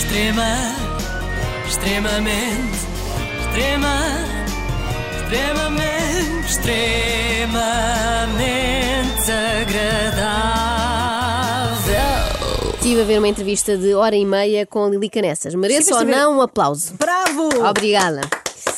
Extrema, extremamente, extrema, extremamente, extremamente agradável. Estive a ver uma entrevista de hora e meia com Lili Canessas. Mereço ou a não um aplauso? Bravo! Obrigada.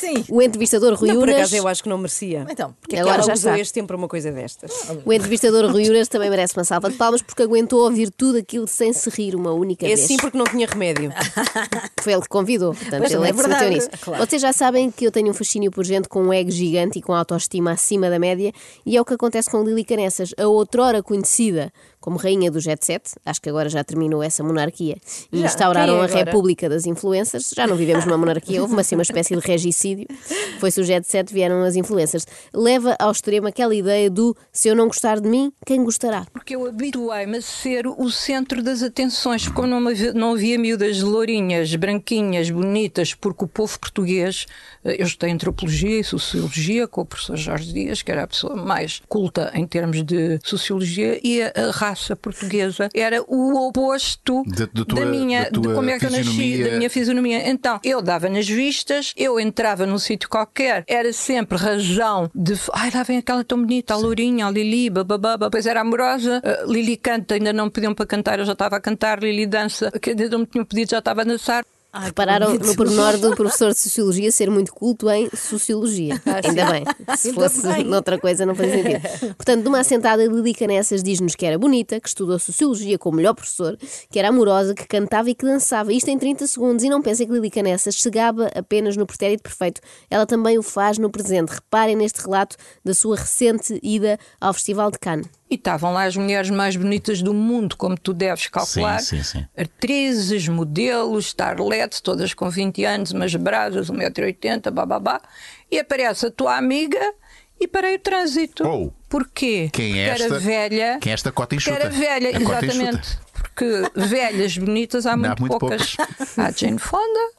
Sim. O entrevistador Rui Não, por Unas. acaso eu acho que não merecia. Então, porque agora ela já usou está. este tempo para uma coisa destas. O entrevistador Rui Unas também merece uma salva de palmas porque aguentou ouvir tudo aquilo sem se rir uma única É vez. sim porque não tinha remédio. Foi ele que convidou, portanto Pois, ele é é que se meteu verdade, nisso. claro. Vocês já sabem que eu tenho um fascínio por gente com um ego gigante e com autoestima acima da média, e é o que acontece com Lili Canessas, a outrora conhecida como rainha do Jet Set, acho que agora já terminou essa monarquia, e Já, instauraram é a? República das Influencers. Já não vivemos numa monarquia, houve assim, uma espécie de regicídio. Foi-se o Jet Set, vieram as influencers. Leva ao extremo aquela ideia do se eu não gostar de mim, quem gostará? Porque eu habituei-me a ser o centro das atenções, como não havia, não havia miúdas lourinhas, branquinhas, bonitas, porque o povo português, eh, eu estudei antropologia e sociologia com o professor Jorge Dias, que era a pessoa mais culta em termos de sociologia, e a, a raça portuguesa era o oposto Da- da tua- minha, da tua de como é que eu nasci, da minha fisionomia. Então, eu dava nas vistas, eu entrava num sítio qualquer, era sempre razão de. Ai, lá vem aquela tão bonita, a Lourinha, a Lili, bababá, depois era amorosa. a Lili canta, ainda não me pediam para cantar, eu já estava a cantar. Lili dança, que não me tinham pedido, já estava a dançar. Ai, Repararam no pormenor do professor de Sociologia ser muito culto em Sociologia. Ainda bem. Se Ainda fosse bem. noutra coisa, não fazia sentido. Portanto, numa assentada, Lili Canessas diz-nos que era bonita, que estudou Sociologia com o melhor professor, que era amorosa, que cantava e que dançava. Isto em 30 segundos. E não pensem que Lili Canessas chegava apenas no pretérito perfeito. Ela também o faz no presente. Reparem neste relato da sua recente ida ao Festival de Cannes. E estavam lá as mulheres mais bonitas do mundo, como tu deves calcular. Sim, sim, sim. Atrizes, modelos, starlets, todas com 20 anos, umas brasas, 1,80m, bababá. E aparece a tua amiga e parei o trânsito. Oh. Porquê? Quem é esta? era velha. Quem é esta cota enxuta? era velha, A exatamente. Porque velhas bonitas há Não, há muito, muito poucas. Há Jane Fonda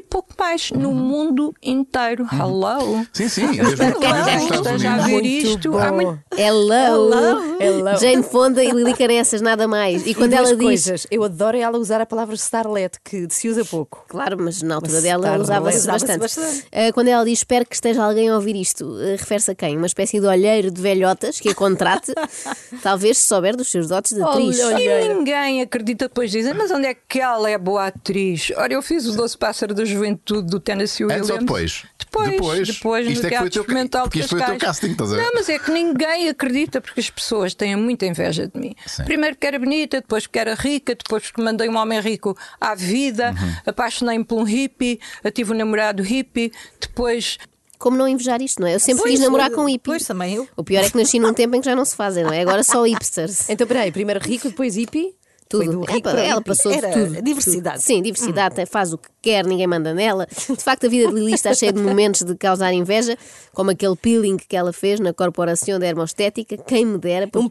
e pouco mais no mundo inteiro. Hello. Sim, sim. Mesmo, Estados Esteja a ver isto. Há muito- Hello! Hello. Jane Fonda e Lili Canessas, nada mais. E quando E ela diz. coisas. Eu adoro ela usar a palavra starlet, que se usa pouco. Claro, mas na altura Mas dela usava-se bastante. bastante. Ah, quando ela diz espero que esteja alguém a ouvir isto, ah, refere-se a quem? Uma espécie de olheiro de velhotas que a contrate, talvez se souber dos seus dotes de atriz. E ninguém acredita depois dizem, mas onde é que ela é boa atriz? Ora, eu fiz o Doce Pássaro da Juventude do Tennessee Williams. Antes ou depois? Depois, Depois. depois, Isto no é que foi o Teatro Experimental de isto foi o teu casting, estás a ver? Não, mas é que ninguém acredita porque as pessoas têm muita inveja de mim. Sim. Primeiro porque era bonita, depois porque era rica, depois porque mandei um homem rico à vida, Uhum. apaixonei-me por um hippie, eu tive um namorado hippie, depois Como não invejar isto, não é? Eu sempre Pois, quis namorar eh, com hippie. Pois também eu. O pior é que nasci num tempo em que já não se fazem, não é? Agora só hipsters. Então, peraí, primeiro rico, depois hippie? Foi Tudo. do Ela, passou Era de tudo. diversidade. Tudo. Sim, diversidade, tem- faz o que quer, ninguém manda nela. De facto, a vida de Lili está cheia de momentos de causar inveja, como aquele peeling que ela fez na Corporação de Hermostética. Quem me dera. porque- Um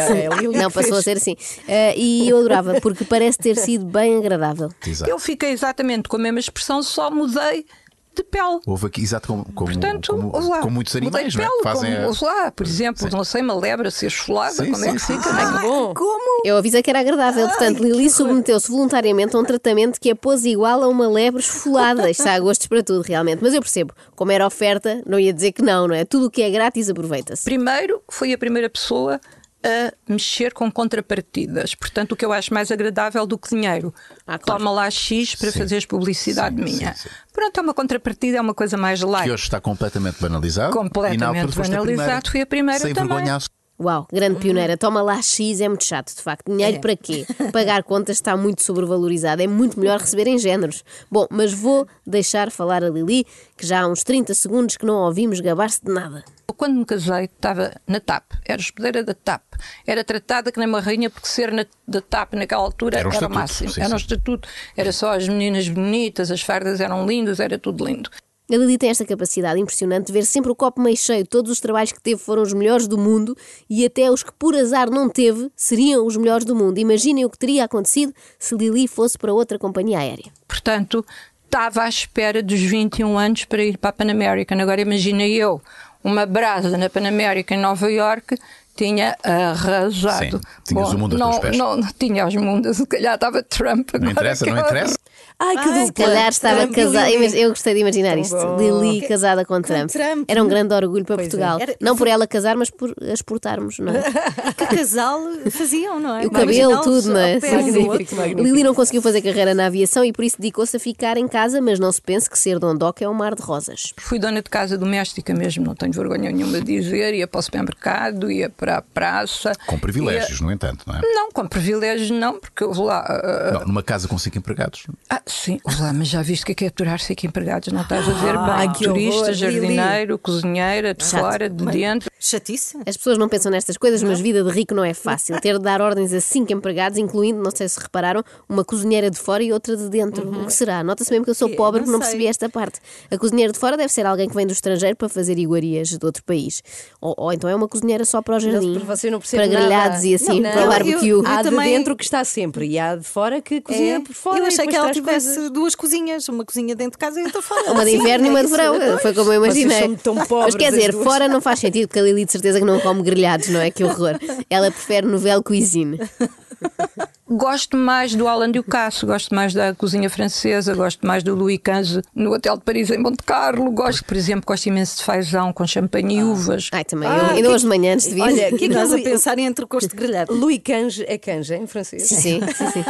a, a Lili Não, passou a ser assim. Ah, e eu adorava, porque parece ter sido bem agradável. Exato. eu fiquei exatamente com a mesma expressão, só mudei de pele. Houve aqui, exato, como, como, Portanto, como, lá, como muitos animais, é? pele, Que Fazem como, a- lá, por exemplo, Sim. não sei, uma lebre a ser esfolada, Sim, como é que sim, fica? sim, é? Bom. Como? Eu avisei que era agradável, portanto, Lili submeteu-se voluntariamente a um tratamento que a pôs igual a uma lebre esfolada. Isto há gostos para tudo, realmente. Mas eu percebo, como era oferta, não ia dizer que não, não é? Tudo o que é grátis aproveita-se. Primeiro, foi a primeira pessoa a mexer com contrapartidas. Portanto, o que eu acho mais agradável do que dinheiro. Ah, claro. Toma lá X para Sim. fazeres publicidade Sim, minha. sim, sim. Pronto, é uma contrapartida, é uma coisa mais light. que hoje está completamente banalizado. Completamente e na banalizado, primeira. fui a primeira Sem também. vergonha Uau, grande pioneira. Toma lá X, é muito chato, de facto. Dinheiro para quê? Pagar contas está muito sobrevalorizado. É muito melhor receber em géneros. Bom, mas vou deixar falar a Lili, que já há uns 30 segundos que não a ouvimos gabar-se de nada. Quando me casei, estava na TAP, era hospedeira da TAP. Era tratada que nem uma rainha, porque ser na, da TAP naquela altura Era um era, o máximo. sim, era um sim. estatuto, era só as meninas bonitas, as fardas eram lindas, era tudo lindo. A Lili tem esta capacidade impressionante de ver sempre o copo meio cheio. Todos os trabalhos que teve foram os melhores do mundo e até os que por azar não teve seriam os melhores do mundo. Imaginem o que teria acontecido se Lili fosse para outra companhia aérea. Portanto, estava à espera dos 21 anos para ir para a Pan American. Agora imagina eu, uma brasa na Pan American em Nova York, tinha arrasado. Sim, tinhas o mundo aos não, teus pés. Não, não tinha as mundas, se calhar estava Trump agora. Não interessa, não interessa. Ai, que Se dupla. calhar estava Trump casada. Eu gostei de imaginar isto. Lili casada com Trump. Trump. Era um grande orgulho para Pois é. Portugal. Era- Não por ela casar, mas por exportarmos, não é? Que casal faziam, não é? E o cabelo, tudo, não é? Magnífico, outro. magnífico. Lili não conseguiu fazer carreira na aviação e por isso dedicou-se a ficar em casa, mas não se pense que ser dondoca é um mar de rosas. Fui dona de casa doméstica mesmo, não tenho vergonha nenhuma de dizer. Ia para o supermercado, ia para a praça. Com privilégios, no entanto, não é? Ia- Não, com privilégios não, porque eu vou lá. ah, Não, numa casa com cinco empregados. Ah, sim, olá, mas já viste que é que é cinco empregados? Não estás a ver bem? que Turista, horror, jardineiro, cozinheira, de Chato. fora, de dentro. Chatice. As pessoas não pensam nestas coisas, mas vida de rico não é fácil. Ter de dar ordens a cinco empregados, incluindo, não sei se repararam, uma cozinheira de fora e outra de dentro. O que será? Nota-se mesmo que eu sou pobre Não que não sei. percebi esta parte. A cozinheira de fora deve ser alguém que vem do estrangeiro para fazer iguarias de outro país. Ou, ou então é uma cozinheira só para o jardim. Não para grelhados nada. e assim, Não, para o não, barbecue. eu- Há de também- dentro que está sempre e há de fora que cozinha É, por fora. eu e achei que ela traz tivesse duas cozinhas, uma cozinha dentro de casa e outra fora. Uma de inverno e é uma de isso, verão. pois. Foi como eu imaginei. Mas quer dizer, fora não faz sentido, porque a Lili de certeza que não come grelhados, não é? Que horror. Ela prefere novel cuisine. Gosto mais do Alain Ducasse, gosto mais da cozinha francesa, gosto mais do Louis XV no Hotel de Paris em Monte Carlo. Gosto, por exemplo, gosto imenso de feijão com champanhe e uvas. Ai, também. Ah, eu, ainda hoje de manhã, antes de vir. Olha, que é que Nós a pensar em entrecosto grelhado. Louis Canje é canja em francês. Sim, sim, sim.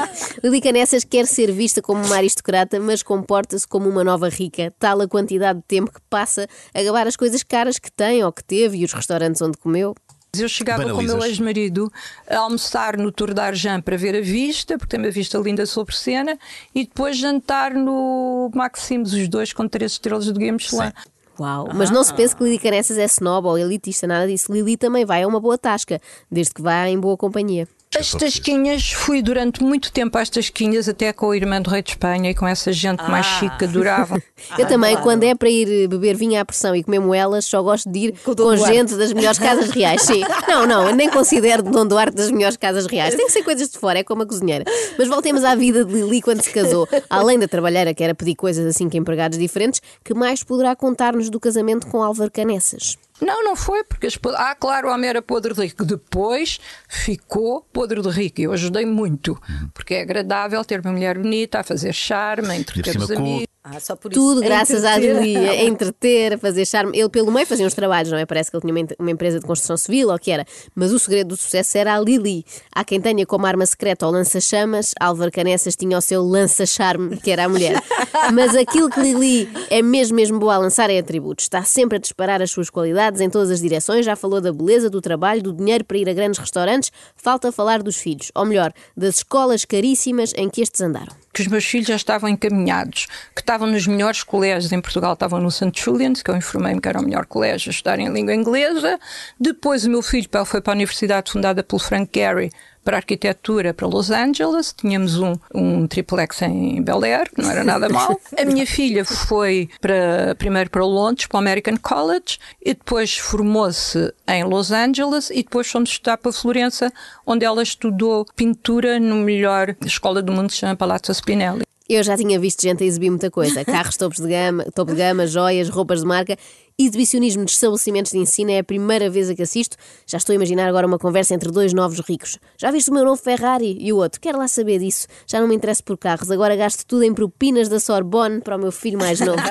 Lili Canessas quer ser vista como uma aristocrata, mas comporta-se como uma nova rica, tal a quantidade de tempo que passa a gabar as coisas caras que tem ou que teve e os restaurantes onde comeu. Eu chegava com o Banalizas. meu ex-marido a almoçar no Tour d'Argent para ver a vista, porque tem uma vista linda sobre cena, e depois jantar no Maximus, os dois com três estrelas de Game Michelin. Uau! Mas não se pense que Lili Canessas é snob ou elitista, nada disso. Lili também vai a uma boa tasca, desde que vá em boa companhia. As tasquinhas, fui durante muito tempo às tasquinhas, até com o irmão do rei de Espanha e com essa gente mais chique que adorava. Eu também, quando é para ir beber vinho à pressão e comer moelas, só gosto de ir com, Duarte. gente das melhores casas reais. Sim. Não, não, eu nem considero Dom Duarte das melhores casas reais. Tem que ser coisas de fora, é como a cozinheira. Mas voltemos à vida de Lili quando se casou. Além da trabalheira que era pedir coisas assim que empregados diferentes, que mais poderá contar-nos do casamento com Álvaro Canessas? Não, não foi, porque as Ah, claro, o homem era podre de rico. Depois ficou podre de rico. E eu ajudei muito, porque é agradável ter uma mulher bonita, a fazer charme, a entreter os amigos. Ah, só por isso. Tudo graças à entreter. Lili, a entreter, a fazer charme. Ele, pelo meio, fazia uns trabalhos, não é? Parece que ele tinha uma empresa de construção civil ou o que era. Mas o segredo do sucesso era a Lili. Há quem tenha como arma secreta o lança-chamas, Álvaro Canessas tinha o seu lança-charme, que era a mulher. Mas aquilo que Lili é mesmo, mesmo boa a lançar é atributos. Está sempre a disparar as suas qualidades em todas as direções. Já falou da beleza, do trabalho, do dinheiro para ir a grandes restaurantes. Falta falar dos filhos. Ou melhor, das escolas caríssimas em que estes andaram. Que os meus filhos já estavam encaminhados, que estavam nos melhores colégios em Portugal, estavam no St. Julian's, que eu informei-me que era o melhor colégio a estudar em língua inglesa. Depois o meu filho foi para a universidade fundada pelo Frank Gehry para arquitetura para Los Angeles. Tínhamos um, um triplex em Bel Air, que não era nada mal. A minha filha foi para, primeiro para Londres, para o American College, e depois formou-se em Los Angeles, e depois fomos estudar para Florença, onde ela estudou pintura no melhor escola do mundo, que se chama Palazzo Spinelli. Eu já tinha visto gente a exibir muita coisa: carros topos de gama, topo de gama, joias, roupas de marca. Exibicionismo de estabelecimentos de ensino é a primeira vez a que assisto. Já estou a imaginar agora uma conversa entre dois novos ricos. Já viste o meu novo Ferrari? E o outro, quero lá saber disso. Já não me interesso por carros, agora gasto tudo em propinas da Sorbonne para o meu filho mais novo.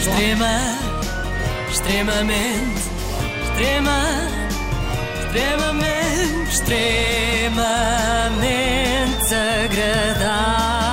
Extrema, extremamente, extrema, extremamente, extremamente agradável.